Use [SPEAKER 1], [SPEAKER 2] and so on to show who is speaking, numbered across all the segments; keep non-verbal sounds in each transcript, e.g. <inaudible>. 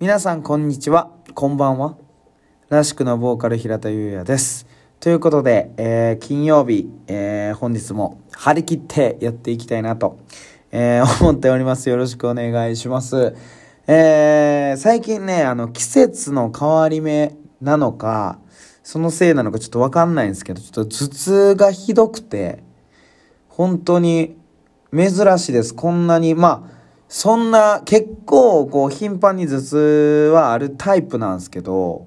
[SPEAKER 1] 皆さんこんにちは、こんばんは。らしくのボーカル平田優也です。ということで、えー金曜日、えー本日も張り切ってやっていきたいなと、えー思っております。よろしくお願いします。えー最近ね、あの、季節の変わり目なのか、そのせいなのかちょっとわかんないんですけど、ちょっと頭痛がひどくて、本当に珍しいです。こんなに、まあ、そんな結構こう頻繁に頭痛はあるタイプなんですけど、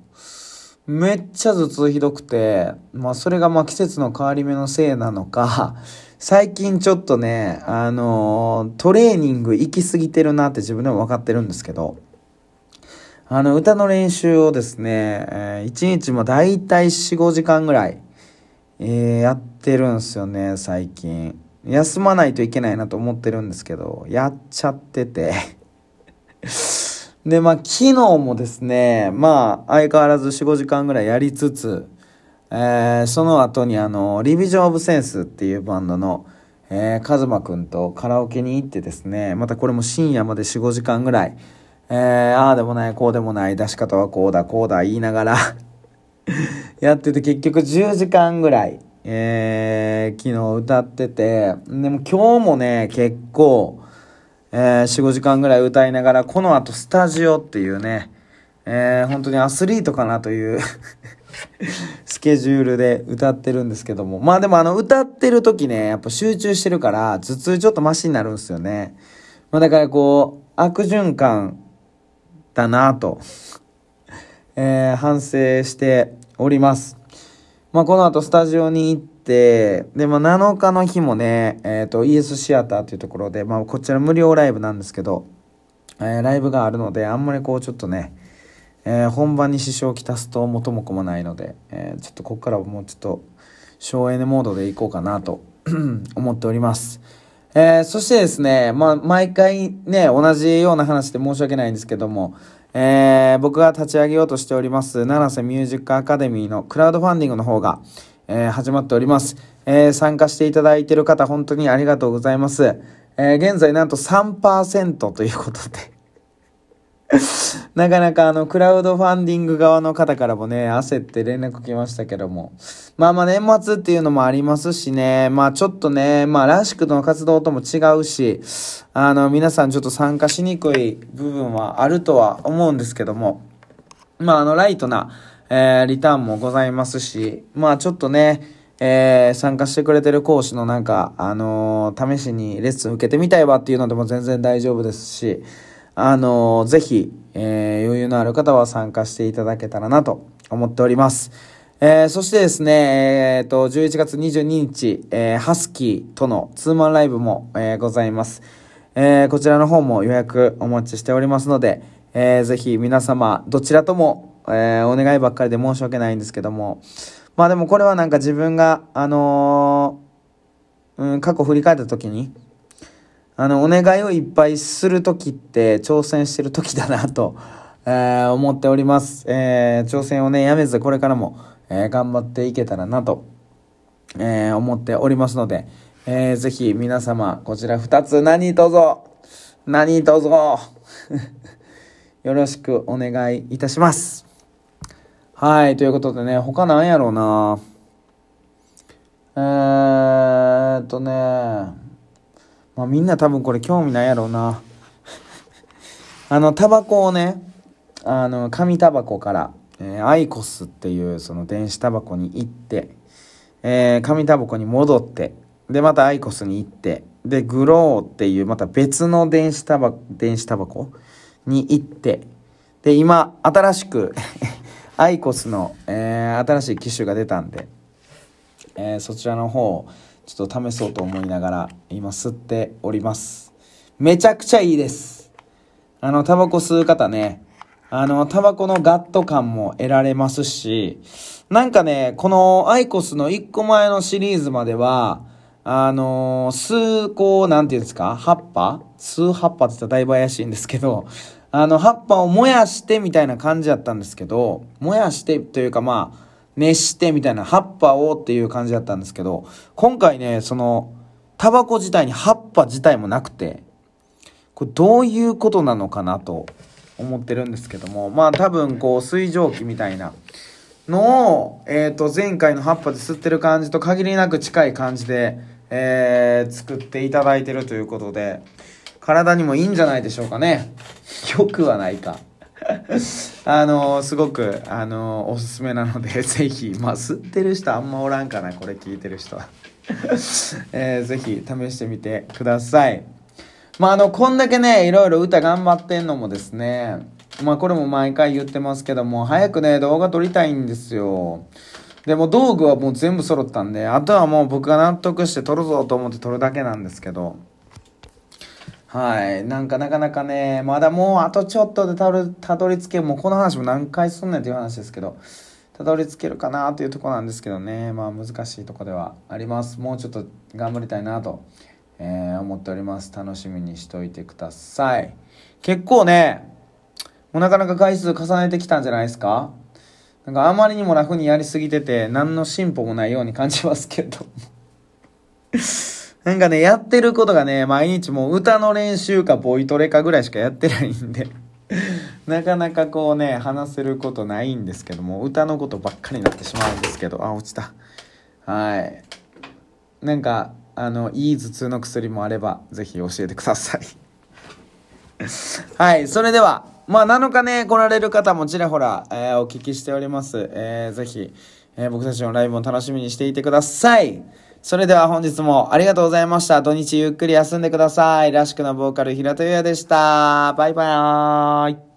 [SPEAKER 1] めっちゃ頭痛ひどくて、まあそれがまあ季節の変わり目のせいなのか、最近ちょっとね、あのートレーニング行き過ぎてるなって自分でも分かってるんですけど、あの歌の練習をですね、え1日もだいたい4、5時間ぐらい、えーやってるんですよね、最近。休まないといけないなと思ってるんですけど、やっちゃってて。で、まあ、昨日もですね、まあ、相変わらず4、5時間ぐらいやりつつ、えーその後にあの、リビジョン・オブ・センスっていうバンドの、えー、カズマくんとカラオケに行ってですね、またこれも深夜まで4、5時間ぐらい、えーああでもない、こうでもない、出し方はこうだ、こうだ言いながら <laughs> やってて結局10時間ぐらい、えー昨日歌ってて、でも今日もね、結構、えー、4、5時間ぐらい歌いながら、この後スタジオっていうね、えー本当にアスリートかなという <laughs> スケジュールで歌ってるんですけども。まあでもあの歌ってる時ね、やっぱ集中してるから、頭痛ちょっとマシになるんですよね。まあだからこう、悪循環だなと、えー反省しております。まあ、この後スタジオに行って、で、まあ、7日の日もね、えっ、と、ES シアターっていうところで、まあ、こちら無料ライブなんですけど、えーライブがあるので、あんまりこう、ちょっとね、えー本番に支障をきたすと元も子もないので、えーちょっとここからはもうちょっと、省エネモードでいこうかなと <coughs> 思っております。えーそしてですね、まあ、毎回ね、同じような話で申し訳ないんですけども、えー僕が立ち上げようとしております、七瀬ミュージックアカデミーのクラウドファンディングの方が、えー始まっております。えー参加していただいている方、本当にありがとうございます。え現在なんと3%ということで、<laughs> なかなかあの、クラウドファンディング側の方からもね、焦って連絡来ましたけども。まあまあ年末っていうのもありますしね、まあちょっとね、まあらしくの活動とも違うし、あの、皆さんちょっと参加しにくい部分はあるとは思うんですけども、まああの、ライトな、えーリターンもございますし、まあちょっとね、えー参加してくれてる講師のなんか、あのー試しにレッスン受けてみたいわっていうのでも全然大丈夫ですし、あのーぜひ、えー余裕のある方は参加していただけたらなと思っております。えーそしてですね、えーと、11月22日、えーハスキーとのツーマンライブも、えーございます。えーこちらの方も予約お待ちしておりますので、えーぜひ皆様、どちらとも、えーお願いばっかりで申し訳ないんですけども、まあでもこれはなんか自分が、あのーうん、過去振り返った時に、あの、お願いをいっぱいする時って挑戦してる時だなと、<laughs> えー思っております。えー挑戦をね、やめずこれからも、えー頑張っていけたらなと、えー思っておりますので、えーぜひ皆様、こちら2つ何卒、何卒、<laughs> よろしくお願いいたします。はい、ということでね、他なんやろうなえーっとね、まあみんな多分これ興味ないやろうな。<laughs> あの、タバコをね、あの、紙タバコから、えーアイコスっていうその電子タバコに行って、えー紙タバコに戻って、で、またアイコスに行って、で、グローっていうまた別の電子タバ電子タバコに行って、で、今、新しく、<laughs> アイコスの、えー新しい機種が出たんで、えーそちらの方をちょっと試そうと思いながら今吸っております。めちゃくちゃいいです。あの、タバコ吸う方ね、あの、タバコのガット感も得られますし、なんかね、このアイコスの1個前のシリーズまでは、あのー、吸う、こう、なんていうんですか？葉っぱ？吸う葉っぱって言ったらだいぶ怪しいんですけど、あの、葉っぱを燃やしてみたいな感じだったんですけど、燃やしてというかまあ、熱してみたいな、葉っぱをっていう感じだったんですけど、今回ね、その、タバコ自体に葉っぱ自体もなくて、これどういうことなのかなと思ってるんですけども、まあ多分こう水蒸気みたいなのを、えっ、と前回の葉っぱで吸ってる感じと限りなく近い感じで、えー、作っていただいてるということで、体にもいいんじゃないでしょうかね。よくはないか。あのすごく、あのおすすめなので、<laughs> ぜひ、まあ、吸ってる人あんまおらんかな、これ聞いてる人は。<laughs> えー、ぜひ試してみてください。まあ、あの、こんだけね、いろいろ歌頑張ってんのもですね、まあ、これも毎回言ってますけども、早くね、動画撮りたいんですよ。でも道具はもう全部揃ったんで、あとはもう僕が納得して撮るぞと思って撮るだけなんですけど、はい。なんかなかなかね、まだもうあとちょっとでたどたどり着けもうこの話も何回すんねんっていう話ですけど、たどり着けるかなというとこなんですけどね、まあ難しいとこではあります。もうちょっと頑張りたいなと、えー、思っております。楽しみにしておいてください。結構ね、もうなかなか回数重ねてきたんじゃないですかなんかあまりにも楽にやりすぎてて、何の進歩もないように感じますけど。なんかね、やってることがね、毎日もう歌の練習かボイトレかぐらいしかやってないんで <laughs> なかなかこうね、話せることないんですけども、歌のことばっかりになってしまうんですけど、あ、落ちた。はい。なんか、あの、いい頭痛の薬もあれば、ぜひ教えてください <laughs> はい、それでは、まあ、7日ね、来られる方もちらほら、えー、お聞きしております。えー、ぜひ、えー、僕たちのライブも楽しみにしていてください。それでは本日もありがとうございました。土日ゆっくり休んでください。らしくのボーカル平田優也でした。バイバーイ。